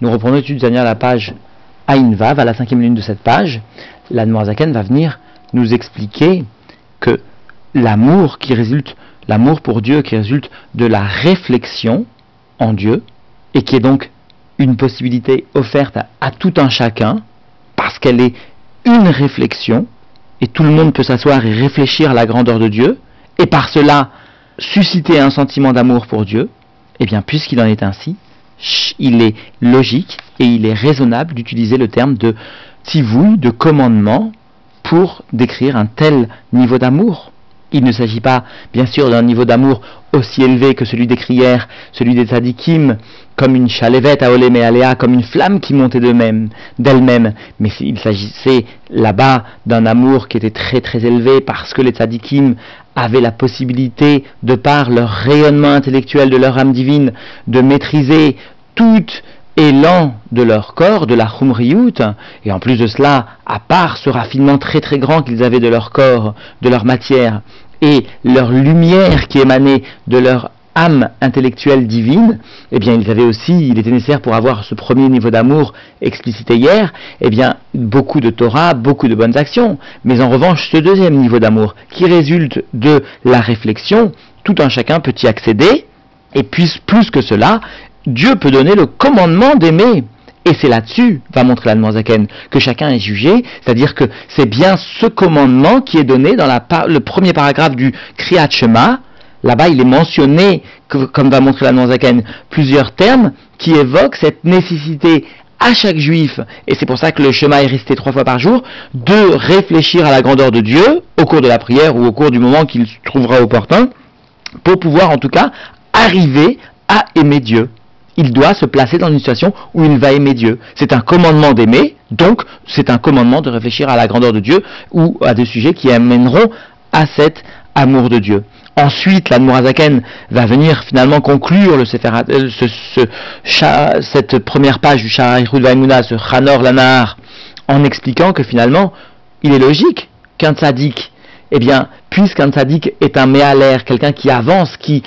Nous reprenons l'étude à la page Vav, à la cinquième ligne de cette page. La Zaken va venir nous expliquer que l'amour qui résulte, l'amour pour Dieu qui résulte de la réflexion en Dieu, et qui est donc une possibilité offerte à, tout un chacun, parce qu'elle est une réflexion, et tout le monde peut s'asseoir et réfléchir à la grandeur de Dieu, et par cela susciter un sentiment d'amour pour Dieu, eh bien, puisqu'il en est ainsi, il est logique et il est raisonnable d'utiliser le terme de tivouille, de commandement, pour décrire un tel niveau d'amour. Il ne s'agit pas, bien sûr, d'un niveau d'amour aussi élevé que celui des crières, celui des tzadikim, comme une chalévette à Olé Aléa, comme une flamme qui montait d'elle-même, d'elle-même. Mais il s'agissait là-bas d'un amour qui était très très élevé parce que les tzadikim avaient la possibilité, de par leur rayonnement intellectuel de leur âme divine, de maîtriser toute élan de leur corps, de la Khumriyut, et en plus de cela, à part ce raffinement très très grand qu'ils avaient de leur corps, de leur matière, et leur lumière qui émanait de leur âme intellectuelle divine, eh bien, ils avaient aussi, il était nécessaire pour avoir ce premier niveau d'amour explicité hier, eh bien, beaucoup de Torah, beaucoup de bonnes actions. Mais en revanche, ce deuxième niveau d'amour, qui résulte de la réflexion, tout un chacun peut y accéder, et puis plus que cela, Dieu peut donner le commandement d'aimer. Et c'est là-dessus, va montrer la Zaken, que chacun est jugé, c'est-à-dire que c'est bien ce commandement qui est donné dans le premier paragraphe du Kriyat Shema. Là-bas, il est mentionné, comme va montrer la Zaken, plusieurs termes qui évoquent cette nécessité à chaque juif, et c'est pour ça que le Shema est resté trois fois par jour, de réfléchir à la grandeur de Dieu au cours de la prière ou au cours du moment qu'il trouvera opportun, pour pouvoir en tout cas arriver à aimer Dieu il doit se placer dans une situation où il va aimer Dieu. C'est un commandement d'aimer, donc c'est un commandement de réfléchir à la grandeur de Dieu ou à des sujets qui amèneront à cet amour de Dieu. Ensuite, l'Admorazaken va venir finalement conclure le euh, ce, cette première page du Shaharichud Vaimuna, ce Chanor Lanar, en expliquant que finalement, il est logique qu'un tzaddik, eh bien, puisqu'un tzaddik est un méalaire, quelqu'un qui avance, qui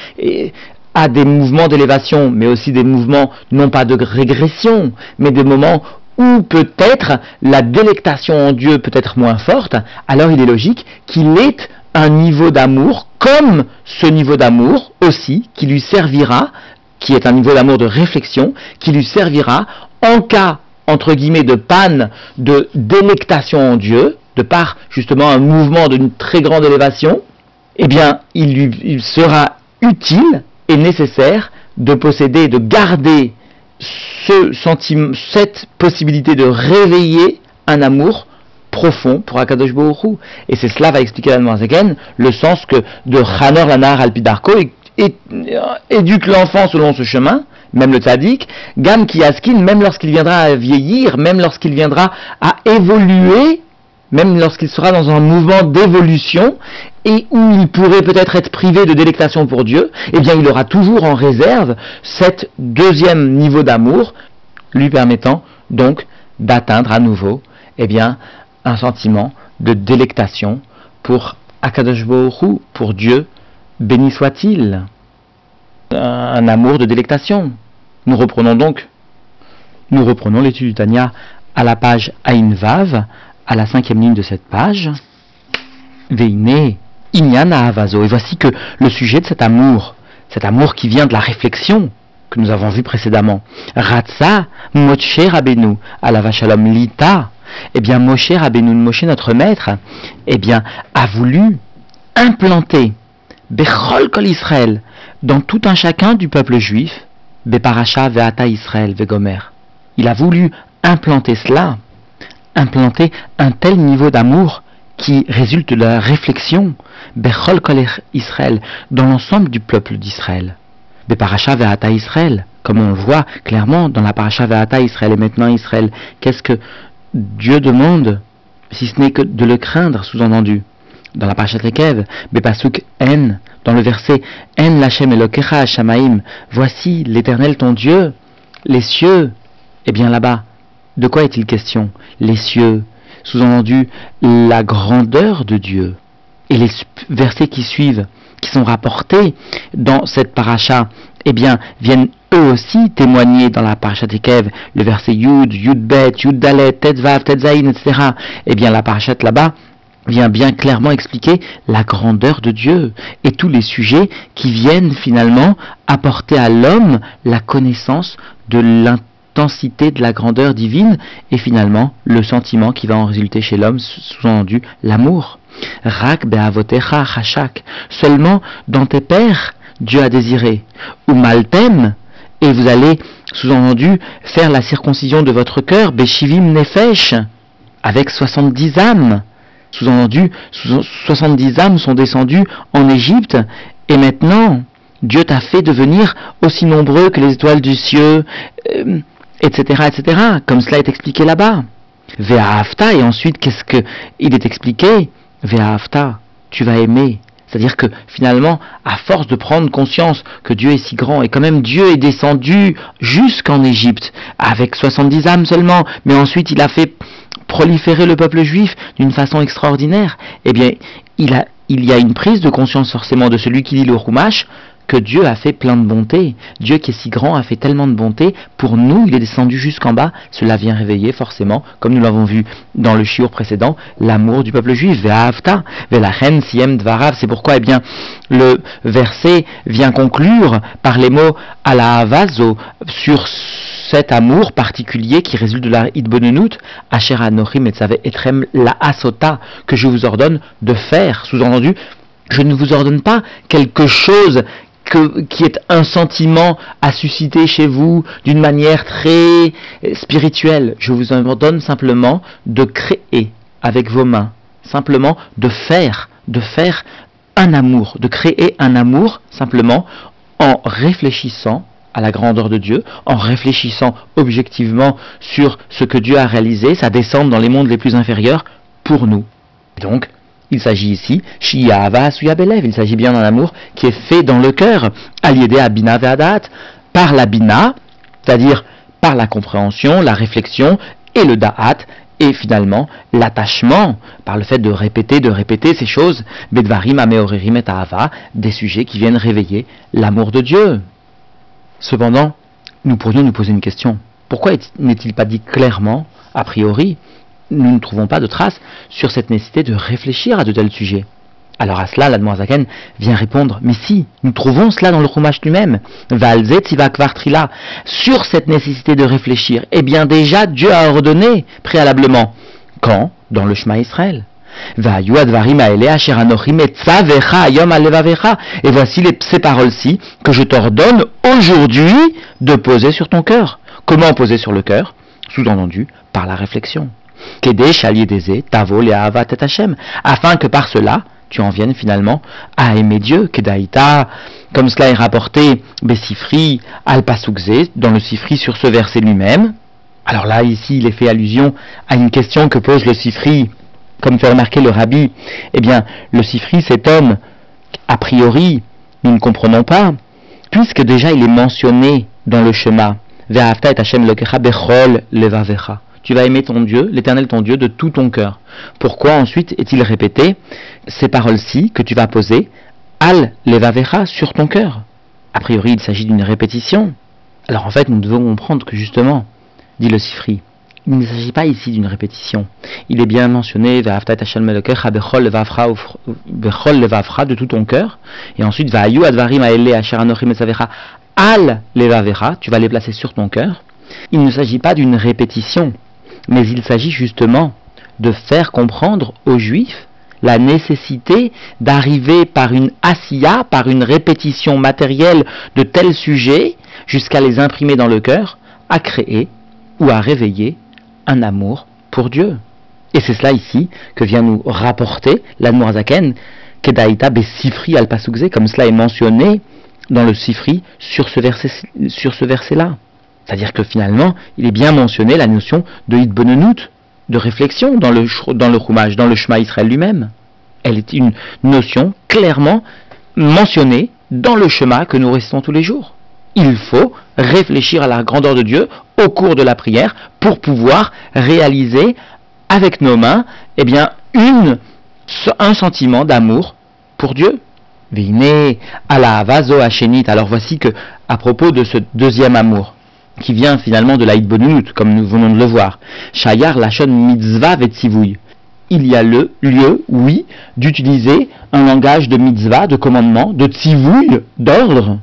à des mouvements d'élévation, mais aussi des mouvements non pas de régression, mais des moments où peut-être la délectation en Dieu peut être moins forte, alors il est logique qu'il ait un niveau d'amour comme ce niveau d'amour aussi qui lui servira, qui est un niveau d'amour de réflexion, qui lui servira en cas entre guillemets de panne de délectation en Dieu, de par justement un mouvement d'une très grande élévation, eh bien il lui sera utile est nécessaire de posséder, de garder cette possibilité de réveiller un amour profond pour Akadosh Baruch Et c'est cela va expliquer la again le sens que de Hanor Lanar Alpidarko éduque l'enfant selon ce chemin, même le tzaddik, Gam Kiaskin, même lorsqu'il viendra à vieillir, même lorsqu'il viendra à évoluer, même lorsqu'il sera dans un mouvement d'évolution, et où il pourrait peut-être être privé de délectation pour Dieu, eh bien il aura toujours en réserve cet deuxième niveau d'amour, lui permettant donc d'atteindre à nouveau eh bien, un sentiment de délectation pour Akadosh pour Dieu, béni soit-il. Un amour de délectation. Nous reprenons donc, nous reprenons l'étude du Tanya à la page Ain Vav, à la cinquième ligne de cette page. Veine Inyana Avazo. Et voici que le sujet de cet amour, cet amour qui vient de la réflexion que nous avons vu précédemment, Ratsa Moshe Rabenu, Alava Shalom Lita, eh bien Moshe Rabenu, Moshe notre maître, eh bien a voulu implanter Bechol Kol Israël dans tout un chacun du peuple juif, Beparasha Veata Israël Vegomer. Il a voulu implanter cela, implanter un tel niveau d'amour qui résulte de la réflexion, Bechol Israël, dans l'ensemble du peuple d'Israël. Beparacha Ve'ata Israël, comme on voit clairement dans la Paracha Ve'ata Israël et maintenant Israël. Qu'est-ce que Dieu demande, si ce n'est que de le craindre, sous-entendu Dans la Paracha Rekev, Bepasuk En, dans le verset En Lachem Elokecha Shamaim, voici l'Éternel ton Dieu, les cieux. Eh bien là-bas, de quoi est-il question? Les cieux, sous-entendu la grandeur de Dieu. et les versets qui suivent, qui sont rapportés dans cette paracha, eh bien, viennent eux aussi témoigner dans la paracha Tekev, le verset Yud, Yud Bet, Yud Dalet, Tetvav, Tetzaïn, etc. Eh bien, la paracha là-bas vient bien clairement expliquer la grandeur de Dieu et tous les sujets qui viennent finalement apporter à l'homme la connaissance de de la grandeur divine et finalement le sentiment qui va en résulter chez l'homme, sous-entendu l'amour. Rak be'avotecha chachak. Seulement dans tes pères, Dieu a désiré. Ou maltem, et vous allez, sous-entendu, faire la circoncision de votre cœur, Beshivim Nefesh, avec 70 âmes. Sous-entendu, 70 âmes sont descendues en Égypte, et maintenant, Dieu t'a fait devenir aussi nombreux que les étoiles du ciel, etc., etc., comme cela est expliqué là-bas. Ve'afta, et ensuite, qu'est-ce que il est expliqué? Ve'afta, tu vas aimer. C'est-à-dire que finalement, à force de prendre conscience que Dieu est si grand, et quand même Dieu est descendu jusqu'en Égypte, avec 70 âmes seulement, mais ensuite il a fait proliférer le peuple juif d'une façon extraordinaire, eh bien, il, a, il y a une prise de conscience forcément de celui qui lit le Rumash, que Dieu a fait plein de bonté. Dieu qui est si grand a fait tellement de bonté. Pour nous, il est descendu jusqu'en bas. Cela vient réveiller forcément, comme nous l'avons vu dans le shiur précédent, l'amour du peuple juif. C'est pourquoi, eh bien, le verset vient conclure par les mots ala avazo sur cet amour particulier qui résulte de la idbonenut, asher anochim et etrem la asota, que je vous ordonne de faire. Sous-entendu, je ne vous ordonne pas quelque chose qui est un sentiment à susciter chez vous d'une manière très spirituelle. Je vous ordonne simplement de créer avec vos mains, simplement de faire, de faire un amour, de créer un amour simplement en réfléchissant à la grandeur de Dieu, en réfléchissant objectivement sur ce que Dieu a réalisé, sa descente dans les mondes les plus inférieurs pour nous. Donc, il s'agit ici, il s'agit bien d'un amour qui est fait dans le cœur, à Bina Ve'adat, par la Bina, c'est-à-dire par la compréhension, la réflexion et le Da'at, et finalement l'attachement, par le fait de répéter, de répéter ces choses, Bedvarim, Ameorerim et Ahava, des sujets qui viennent réveiller l'amour de Dieu. Cependant, nous pourrions nous poser une question. Pourquoi n'est-il pas dit clairement, a priori, nous ne trouvons pas de traces sur cette nécessité de réfléchir à de tels sujets. Alors à cela, l'Admoazaken vient répondre, mais si, nous trouvons cela dans le Chumash lui-même. Kvartrila, sur cette nécessité de réfléchir. Eh bien déjà, Dieu a ordonné préalablement. Quand? Dans le Shema Israël. Et voici les, ces paroles-ci que je t'ordonne aujourd'hui de poser sur ton cœur. Comment poser sur le cœur? Sous-entendu, par la réflexion afin que par cela, tu en viennes finalement à aimer Dieu, Kedaïta, comme cela est rapporté, Bessifri, al dans le Sifri sur ce verset lui-même. Alors là, ici, il est fait allusion à une question que pose le Sifri, comme fait remarquer le Rabbi. Eh bien, le Sifri, cet homme, a priori, nous ne comprenons pas, puisque déjà il est mentionné dans le schéma, Ve'afta et Hashem bechol levavecha tu vas aimer ton Dieu, l'éternel ton Dieu, de tout ton cœur. Pourquoi ensuite est-il répété ces paroles-ci que tu vas poser Al levavecha sur ton cœur? A priori, il s'agit d'une répétition. Alors en fait, nous devons comprendre que justement, dit le Sifri, il ne s'agit pas ici d'une répétition. Il est bien mentionné de tout ton cœur. Et ensuite, al tu vas les placer sur ton cœur. Il ne s'agit pas d'une répétition mais il s'agit justement de faire comprendre aux Juifs la nécessité d'arriver par une asiya, par une répétition matérielle de tels sujets, jusqu'à les imprimer dans le cœur, à créer ou à réveiller un amour pour Dieu. Et c'est cela ici que vient nous rapporter l'Admorazaken, Kedaïta Sifri al comme cela est mentionné dans le Sifri sur ce verset-là. C'est-à-dire que finalement, il est bien mentionné la notion de hitbonenout, de réflexion dans le, dans le dans le Shema Israël lui-même. Elle est une notion clairement mentionnée dans le Shema que nous restons tous les jours. Il faut réfléchir à la grandeur de Dieu au cours de la prière pour pouvoir réaliser avec nos mains eh bien, un sentiment d'amour pour Dieu. Vine ala vaso. Alors voici que, à propos de ce deuxième amour, qui vient finalement de l'Aïd Bonunut, comme nous venons de le voir, Shayar Lachon Mitzvah. Il y a le lieu, oui, d'utiliser un langage de mitzvah, de commandement, de tzivouille, d'ordre,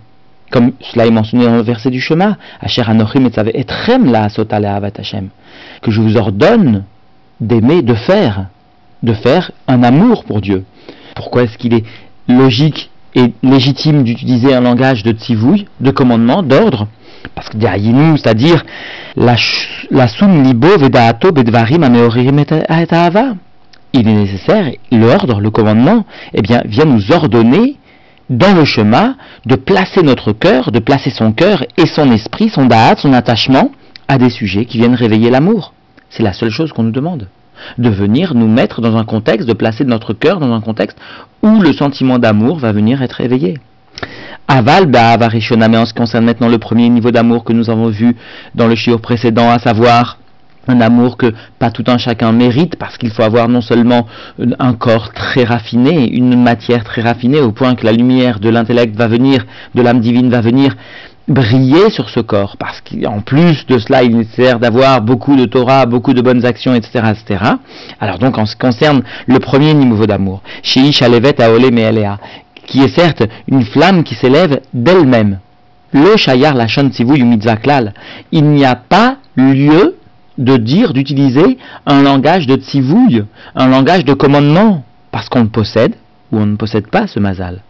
comme cela est mentionné dans le verset du la Hashem, que je vous ordonne d'aimer, de faire, de faire un amour pour Dieu. Pourquoi est-ce qu'il est logique et légitime d'utiliser un langage de tzivouille, de commandement, d'ordre? Parce que c'est-à-dire la, libo ahava. Il est nécessaire, l'ordre, le commandement, eh bien, vient nous ordonner dans le chemin de placer notre cœur, de placer son cœur et son esprit, son da'at, son attachement à des sujets qui viennent réveiller l'amour. C'est la seule chose qu'on nous demande. De venir nous mettre dans un contexte, de placer notre cœur dans un contexte où le sentiment d'amour va venir être éveillé. Aval ba'avarishona, mais en ce qui concerne maintenant le premier niveau d'amour que nous avons vu dans le shiur précédent, à savoir un amour que pas tout un chacun mérite parce qu'il faut avoir non seulement un corps très raffiné, une matière très raffinée au point que la lumière de l'intellect va venir, de l'âme divine va venir briller sur ce corps, parce qu'en plus de cela, il est nécessaire d'avoir beaucoup de Torah, beaucoup de bonnes actions, etc., etc. Alors donc, en ce qui concerne le premier niveau d'amour, Sheish Alevet Aole Me'elea, qui est certes une flamme qui s'élève d'elle-même. Le Shayar Lachon Tzivou Klal, il n'y a pas lieu de dire, d'utiliser un langage de tzivouille, un langage de commandement, parce qu'on le possède ou on ne possède pas ce mazal.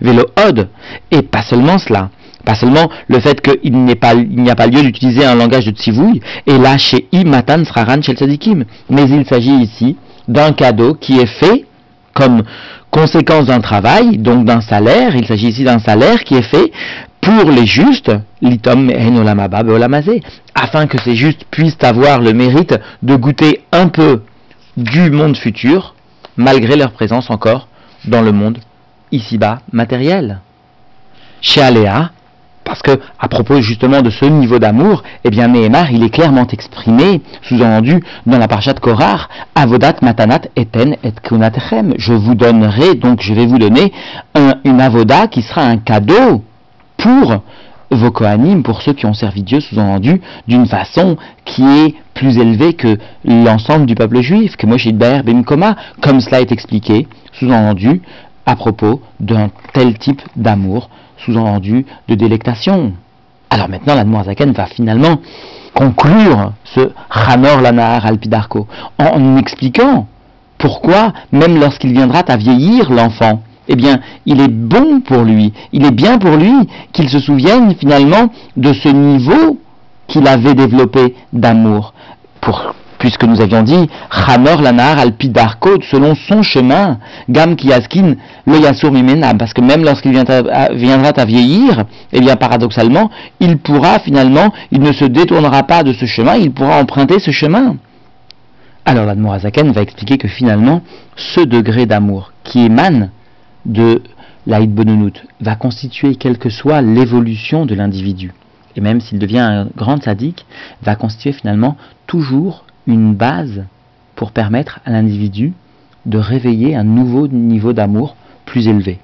Vélo od, et pas seulement cela, pas seulement le fait qu'il n'y a pas lieu d'utiliser un langage de tzivouille, et là chez Imatan Sraran Shel Tzadikim, mais il s'agit ici d'un cadeau qui est fait comme conséquence d'un travail, donc d'un salaire, il s'agit ici d'un salaire qui est fait pour les justes, l'itom afin que ces justes puissent avoir le mérite de goûter un peu du monde futur, malgré leur présence encore dans le monde ici-bas matériel. Chez Aléa, parce que, à propos justement de ce niveau d'amour, eh bien, Nehemar, il est clairement exprimé, sous-entendu, dans la parchat Korar, Avodat Matanat Eten et Kunatechem. Je vous donnerai, donc je vais vous donner une avoda qui sera un cadeau pour vos Kohanim, pour ceux qui ont servi Dieu, sous-entendu, d'une façon qui est plus élevée que l'ensemble du peuple juif, que Moshe Ber Ben Koma, comme cela est expliqué, sous-entendu, à propos d'un tel type d'amour, sous-entendu de délectation. Alors maintenant, la Zaken va finalement conclure ce Hanor Lanahar Alpidarko en expliquant pourquoi, même lorsqu'il viendra à vieillir l'enfant, eh bien, il est bon pour lui, il est bien pour lui qu'il se souvienne finalement de ce niveau qu'il avait développé d'amour. Puisque nous avions dit, Hamor lanar alpidarko, selon son chemin, Gam kiaskin le yasur parce que même lorsqu'il viendra à vieillir, eh bien, paradoxalement, il pourra finalement, il ne se détournera pas de ce chemin, il pourra emprunter ce chemin. Alors l'Admorazaken va expliquer que finalement, ce degré d'amour qui émane de l'Aïd Bononut va constituer, quelle que soit l'évolution de l'individu, et même s'il devient un grand sadique, va constituer finalement toujours une base pour permettre à l'individu de réveiller un nouveau niveau d'amour plus élevé.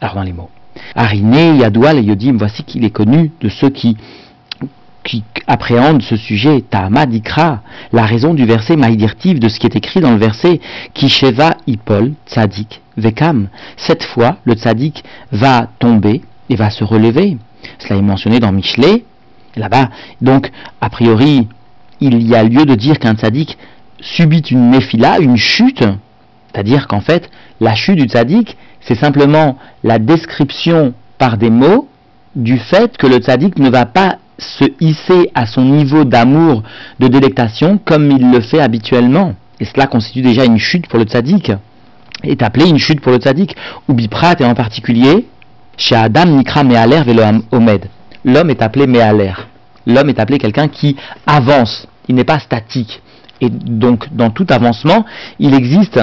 Alors dans les mots. Ariné, Yadoual et Yodim, voici qu'il est connu de ceux qui qui appréhende ce sujet, Ta'ama Dikra, la raison du verset maïdirtif de ce qui est écrit dans le verset Kisheva Ipol Tzadik Vekam. Cette fois, le Tzadik va tomber et va se relever. Cela est mentionné dans Michelet, là-bas. Donc, a priori, il y a lieu de dire qu'un Tzadik subit une néphila, une chute, c'est-à-dire qu'en fait, la chute du Tzadik, c'est simplement la description par des mots du fait que le tzaddik ne va pas se hisser à son niveau d'amour, de délectation, comme il le fait habituellement. Et cela constitue déjà une chute pour le tzaddik. Est appelé une chute pour le tzaddik. Ou biprat, et en particulier, chez Adam, Nikra, Me'aler, Velo Omed. L'homme est appelé Me'aler. L'homme est appelé quelqu'un qui avance. Il n'est pas statique. Et donc, dans tout avancement, il existe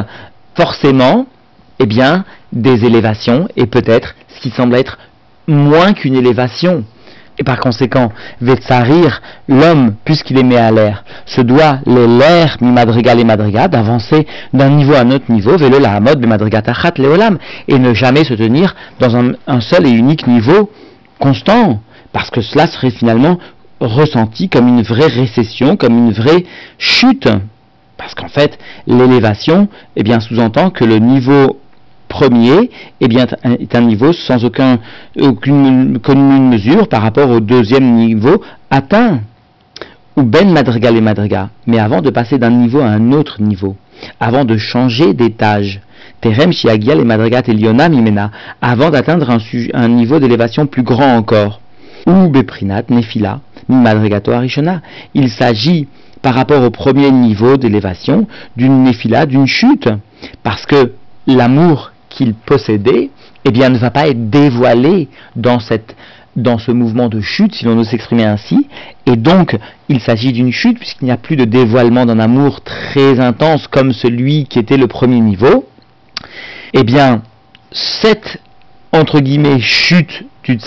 forcément, eh bien, des élévations et peut-être ce qui semble être moins qu'une élévation Et par conséquent, Vetsarir, l'homme, puisqu'il est mis à l'air, se doit les l'air mi madrigal et madriga d'avancer d'un niveau à un autre niveau, vélo la hamod be madrigatachat leolam, et ne jamais se tenir dans un, un seul et unique niveau constant, parce que cela serait finalement ressenti comme une vraie récession, comme une vraie chute. Parce qu'en fait, l'élévation, eh bien, sous-entend que le niveau premier eh bien, est un niveau sans aucun, aucune mesure par rapport au deuxième niveau atteint. Ou ben madrigal et madriga. Mais avant de passer d'un niveau à un autre niveau, avant de changer d'étage, terem shiagial et madrigat eliona mimena, avant d'atteindre un, un niveau d'élévation plus grand encore, ou beprinat nefila. Il s'agit par rapport au premier niveau d'élévation d'une nefila, d'une chute, parce que l'amour qu'il possédait, eh bien, ne va pas être dévoilé dans cette dans ce mouvement de chute, si l'on ose s'exprimer ainsi, et donc il s'agit d'une chute puisqu'il n'y a plus de dévoilement d'un amour très intense comme celui qui était le premier niveau, eh bien cette entre guillemets chute du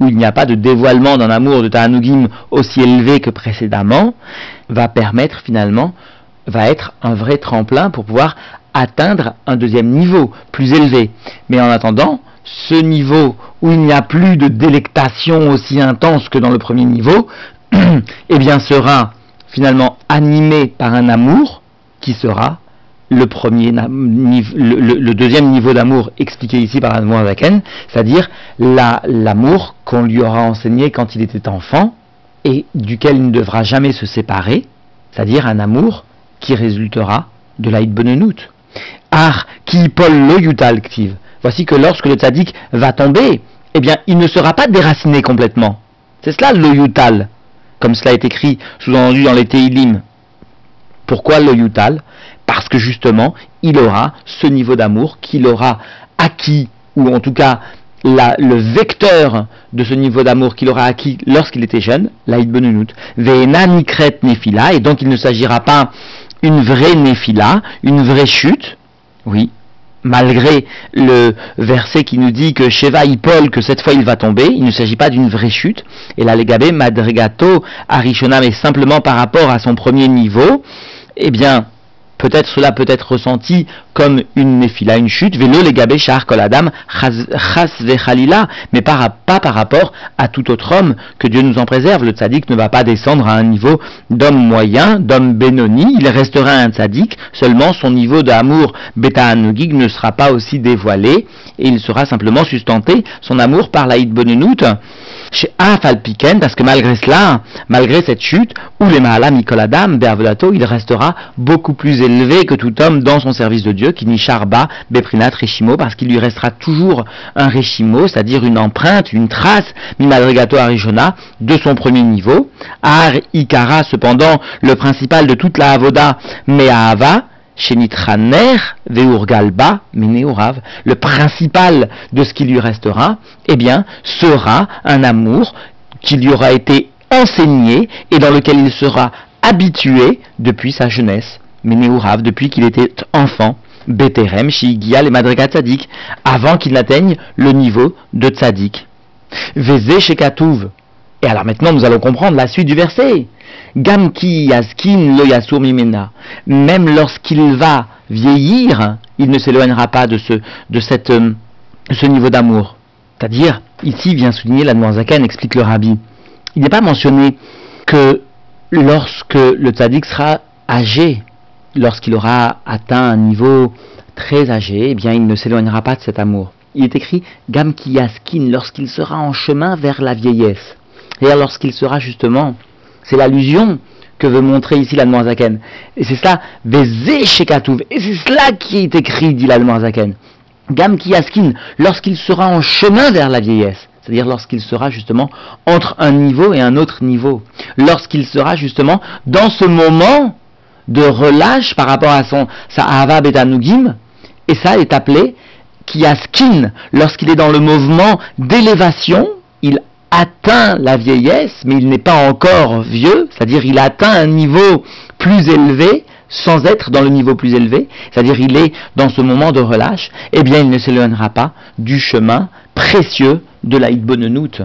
où il n'y a pas de dévoilement d'un amour de Ta'anugim aussi élevé que précédemment, va permettre finalement, va être un vrai tremplin pour pouvoir atteindre un deuxième niveau plus élevé. Mais en attendant, ce niveau où il n'y a plus de délectation aussi intense que dans le premier niveau, eh bien sera finalement animé par un amour qui sera le premier le, deuxième niveau d'amour expliqué ici par Admon Zaken, c'est-à-dire l'amour qu'on lui aura enseigné quand il était enfant et duquel il ne devra jamais se séparer, c'est-à-dire un amour qui résultera de la Benenout. Ar qui Paul lo yutal Voici que lorsque le tzaddik va tomber, eh bien, il ne sera pas déraciné complètement. C'est cela le yutal, comme cela est écrit, sous-entendu dans les Teilim. Pourquoi le yutal? Parce que justement, il aura ce niveau d'amour qu'il aura acquis, ou en tout cas le vecteur de ce niveau d'amour qu'il aura acquis lorsqu'il était jeune, l'Aïd Benunut, Ve'ena Nikret Nefila, et donc il ne s'agira pas une vraie Nefila, une vraie chute, oui, malgré le verset qui nous dit que Sheva Paul, que cette fois il va tomber, il ne s'agit pas d'une vraie chute. Et là, les Gabé Madrigato Arishonam est simplement par rapport à son premier niveau, eh bien, peut-être cela peut être ressenti comme une néphila, une chute, vélo les gabé shar koladam chas vechalila, mais pas, pas par rapport à tout autre homme, que Dieu nous en préserve. Le tzaddik ne va pas descendre à un niveau d'homme moyen, d'homme bénoni, il restera un tzaddik, seulement son niveau d'amour bêta ne sera pas aussi dévoilé, et il sera simplement sustenté, son amour par l'Aïd Bonenout, chez Afalpiken, parce que malgré cela, malgré cette chute, où les Mahalam Bervelato, il restera beaucoup plus élevé que tout homme dans son service de Dieu, qui ni Charba, Beprinat, Reshimo, parce qu'il lui restera toujours un Reshimo, c'est-à-dire une empreinte, une trace, Mimadrigato Arishona, de son premier niveau. Ar Ikara, cependant, le principal de toute la Avoda, Meahava, le principal de ce qui lui restera, eh bien, sera un amour qui lui aura été enseigné et dans lequel il sera habitué depuis sa jeunesse. Depuis qu'il était enfant. Beterem, Shigial et Madriga Tzadik, avant qu'il n'atteigne le niveau de Tzadik. Shekatouv. Et alors maintenant, nous allons comprendre la suite du verset. Gamki yaskin lo yasur mimena. Même lorsqu'il va vieillir, il ne s'éloignera pas de ce, de cette, euh, ce niveau d'amour. C'est-à-dire, ici vient souligner la Zaken, explique le rabbi. Il n'est pas mentionné que lorsque le tzaddik sera âgé, lorsqu'il aura atteint un niveau très âgé, eh bien il ne s'éloignera pas de cet amour. Il est écrit Gamki yaskin lorsqu'il sera en chemin vers la vieillesse. Et lorsqu'il sera justement c'est l'allusion que veut montrer ici l'Almoazaken. Et c'est cela. Et c'est cela qui est écrit, dit l'Almoazaken. Gam Kiyaskin, lorsqu'il sera en chemin vers la vieillesse. C'est-à-dire lorsqu'il sera justement entre un niveau et un autre niveau. Lorsqu'il sera justement dans ce moment de relâche par rapport à son, sa Ahava Betanugim. Et ça est appelé Kiyaskin. Lorsqu'il est dans le mouvement d'élévation, il atteint la vieillesse, mais il n'est pas encore vieux, c'est-à-dire il atteint un niveau plus élevé sans être dans le niveau plus élevé, c'est-à-dire il est dans ce moment de relâche, eh bien il ne s'éloignera pas du chemin précieux de la Bonenout.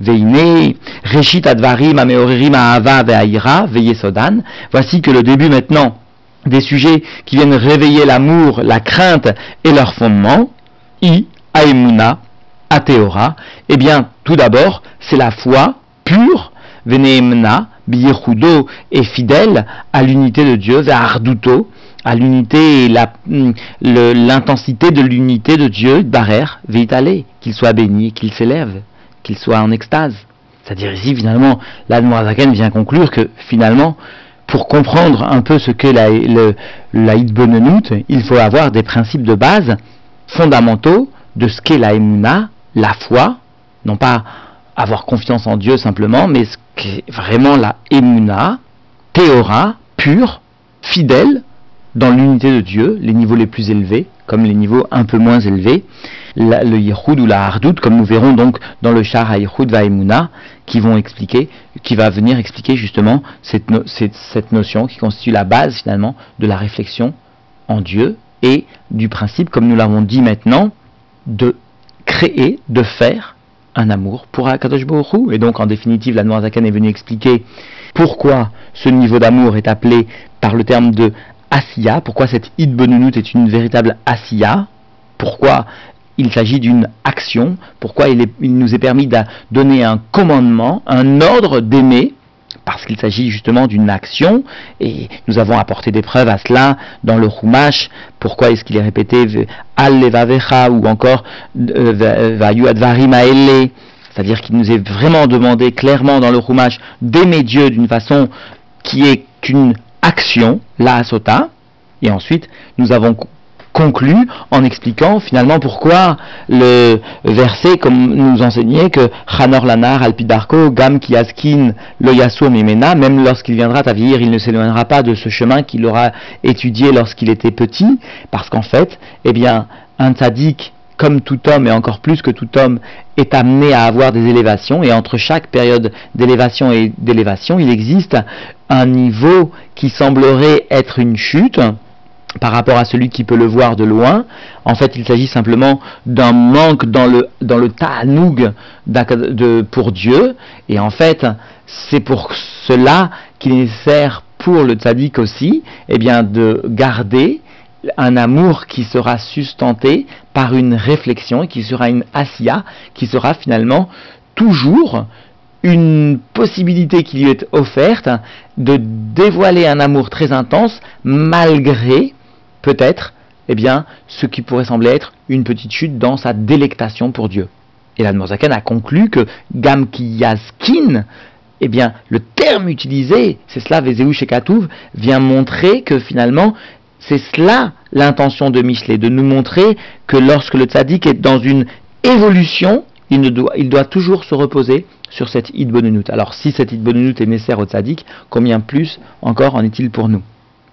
Veine, Reshit Advarim, Ameorerim, Ahava, Ve'aira, Sodan. Voici que le début maintenant des sujets qui viennent réveiller l'amour, la crainte et leur fondement, I, Aemuna, Ateora, eh bien, tout d'abord, c'est la foi pure, Veneemna, Biyechudo, est fidèle à l'unité de Dieu, Arduto, à l'unité et hum, l'intensité de l'unité de Dieu, Barer, Vitale, qu'il soit béni, qu'il s'élève, qu'il soit en extase. C'est-à-dire ici, finalement, l'Admorazaken vient conclure que, finalement, pour comprendre un peu ce qu'est la, la il faut avoir des principes de base fondamentaux de ce qu'est la Emouna, la foi, non pas avoir confiance en Dieu simplement, mais ce vraiment la Emouna, théora, pure, fidèle, dans l'unité de Dieu, les niveaux les plus élevés, comme les niveaux un peu moins élevés, le Yichud ou la Hardout, comme nous verrons donc dans le Shah Yichud Vaimuna, qui vont expliquer, qui va venir expliquer justement cette, cette, notion qui constitue la base finalement de la réflexion en Dieu et du principe, comme nous l'avons dit maintenant, de créer, de faire un amour pour Akadosh Baruch Et donc, en définitive, la Noirzakan est venue expliquer pourquoi ce niveau d'amour est appelé par le terme de Asiya, pourquoi cette Id est une véritable Asiya, pourquoi il s'agit d'une action, pourquoi il, nous est permis de donner un commandement, un ordre d'aimer, parce qu'il s'agit justement d'une action, et nous avons apporté des preuves à cela dans le Chumash, pourquoi est-ce qu'il est répété Al levavecha ou encore euh, Vayu advarim c'est-à-dire qu'il nous est vraiment demandé clairement dans le Chumash d'aimer Dieu d'une façon qui est qu'une action, la asota, et ensuite nous avons conclu en expliquant finalement pourquoi le verset, comme nous enseignait, que Chanor Lanar Alpidarko, Gam Kiaskin Lo Mimena, même lorsqu'il viendra à vieillir, il ne s'éloignera pas de ce chemin qu'il aura étudié lorsqu'il était petit, parce qu'en fait, eh bien, un tzaddik, comme tout homme et encore plus que tout homme, est amené à avoir des élévations, et entre chaque période d'élévation et d'élévation, il existe un niveau qui semblerait être une chute, par rapport à celui qui peut le voir de loin. En fait, il s'agit simplement d'un manque dans le, dans ta'anoug pour Dieu. Et en fait, c'est pour cela qu'il est nécessaire pour le tzaddik aussi, eh bien, de garder un amour qui sera sustenté par une réflexion et qui sera une asiya, qui sera finalement toujours une possibilité qui lui est offerte de dévoiler un amour très intense malgré peut-être, eh bien, ce qui pourrait sembler être une petite chute dans sa délectation pour Dieu. Et la a conclu que Gam Kiyaskin, eh bien, le terme utilisé, c'est cela, Vezeu Shekatouv, vient montrer que finalement, c'est cela l'intention de Michelet, de nous montrer que lorsque le tzaddik est dans une évolution, il, doit, toujours se reposer sur cette idbonenut. Alors si cette idbonenut est nécessaire au tzaddik, combien plus encore en est-il pour nous?